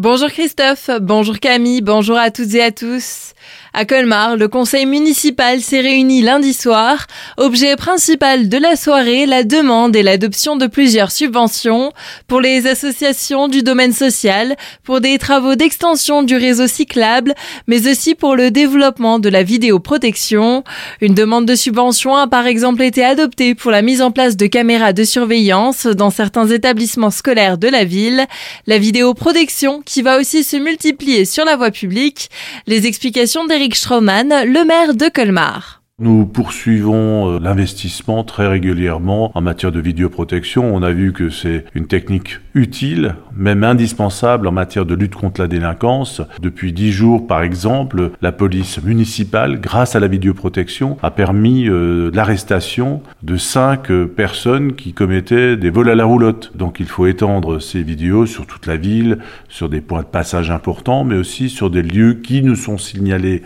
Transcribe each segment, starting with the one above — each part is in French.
Bonjour Christophe, bonjour Camille, bonjour à toutes et à tous. À Colmar, le conseil municipal s'est réuni lundi soir. Objet principal de la soirée, la demande et l'adoption de plusieurs subventions pour les associations du domaine social, pour des travaux d'extension du réseau cyclable, mais aussi pour le développement de la vidéoprotection. Une demande de subvention a par exemple été adoptée pour la mise en place de caméras de surveillance dans certains établissements scolaires de la ville. La vidéoprotection qui va aussi se multiplier sur la voie publique. Les explications des Eric Stroman, le maire de Colmar. Nous poursuivons euh, l'investissement très régulièrement en matière de vidéoprotection. On a vu que c'est une technique utile, même indispensable en matière de lutte contre la délinquance. Depuis dix jours, par exemple, la police municipale, grâce à la vidéoprotection, a permis euh, l'arrestation de cinq euh, personnes qui commettaient des vols à la roulotte. Donc il faut étendre ces vidéos sur toute la ville, sur des points de passage importants, mais aussi sur des lieux qui nous sont signalés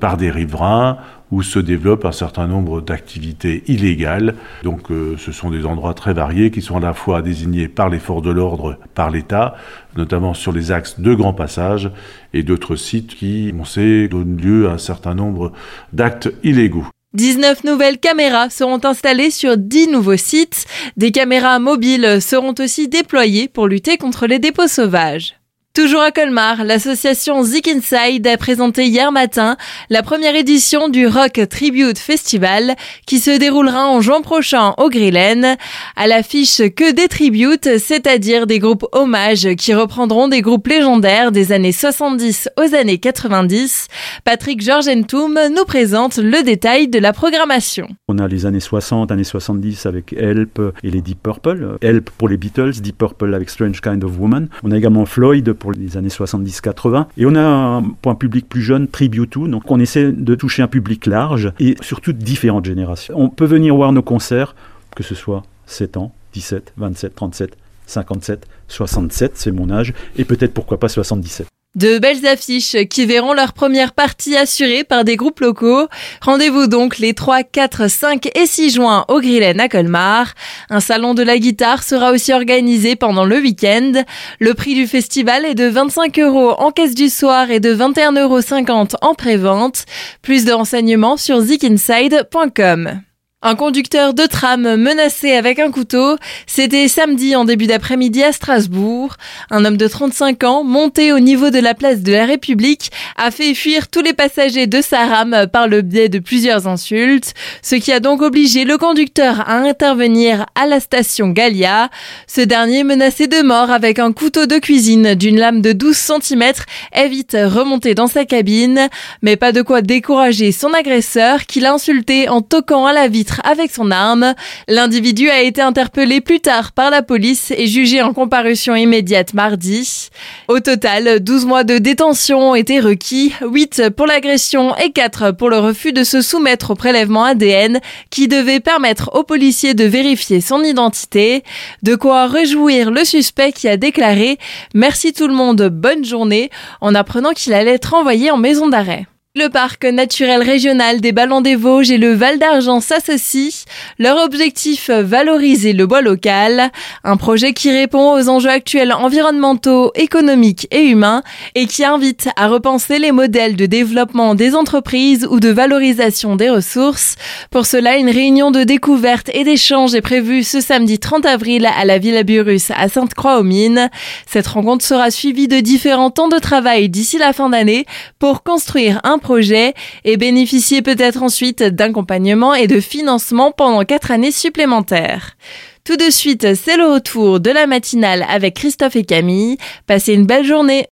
par des riverains où se développe un certain nombre d'activités illégales. Donc euh, ce sont des endroits très variés qui sont à la fois désignés par les forces de l'ordre, par l'État, notamment sur les axes de grand passage, et d'autres sites qui, on sait, donnent lieu à un certain nombre d'actes illégaux. 19 nouvelles caméras seront installées sur 10 nouveaux sites. Des caméras mobiles seront aussi déployées pour lutter contre les dépôts sauvages. Toujours à Colmar, l'association Zik Inside a présenté hier matin la première édition du Rock Tribute Festival qui se déroulera en juin prochain au Grillen. À l'affiche que des tributes, c'est-à-dire des groupes hommages qui reprendront des groupes légendaires des années 70 aux années 90. Patrick Georgentoum nous présente le détail de la programmation. On a les années 60, années 70 avec Help et les Deep Purple. Help pour les Beatles, Deep Purple avec Strange Kind of Woman. On a également Floyd pour les années 70-80. Et on a un point public plus jeune, Tribute donc on essaie de toucher un public large et surtout différentes générations. On peut venir voir nos concerts, que ce soit 7 ans, 17, 27, 37, 57, 67, c'est mon âge, et peut-être pourquoi pas 77. De belles affiches qui verront leur première partie assurée par des groupes locaux. Rendez-vous donc les 3, 4, 5 et 6 juin au Grillen à Colmar. Un salon de la guitare sera aussi organisé pendant le week-end. Le prix du festival est de 25 euros en caisse du soir et de 21,50 euros en pré-vente. Plus de renseignements sur zikinside.com. Un conducteur de tram menacé avec un couteau, c'était samedi en début d'après-midi à Strasbourg. Un homme de 35 ans, monté au niveau de la place de la République, a fait fuir tous les passagers de sa rame par le biais de plusieurs insultes, ce qui a donc obligé le conducteur à intervenir à la station Gallia. Ce dernier, menacé de mort avec un couteau de cuisine d'une lame de 12 cm, est vite remonté dans sa cabine, mais pas de quoi décourager son agresseur qui l'a insulté en toquant à la vitre avec son arme. L'individu a été interpellé plus tard par la police et jugé en comparution immédiate mardi. Au total, 12 mois de détention ont été requis, 8 pour l'agression et 4 pour le refus de se soumettre au prélèvement ADN qui devait permettre aux policiers de vérifier son identité. De quoi réjouir le suspect qui a déclaré Merci tout le monde, bonne journée en apprenant qu'il allait être envoyé en maison d'arrêt. Le parc naturel régional des Ballons des Vosges et le Val d'Argent s'associent. Leur objectif, valoriser le bois local. Un projet qui répond aux enjeux actuels environnementaux, économiques et humains et qui invite à repenser les modèles de développement des entreprises ou de valorisation des ressources. Pour cela, une réunion de découverte et d'échange est prévue ce samedi 30 avril à la Villa Burus à Sainte-Croix-aux-Mines. Cette rencontre sera suivie de différents temps de travail d'ici la fin d'année pour construire un projet et bénéficier peut-être ensuite d'accompagnement et de financement pendant quatre années supplémentaires. Tout de suite, c'est le retour de la matinale avec Christophe et Camille. Passez une belle journée.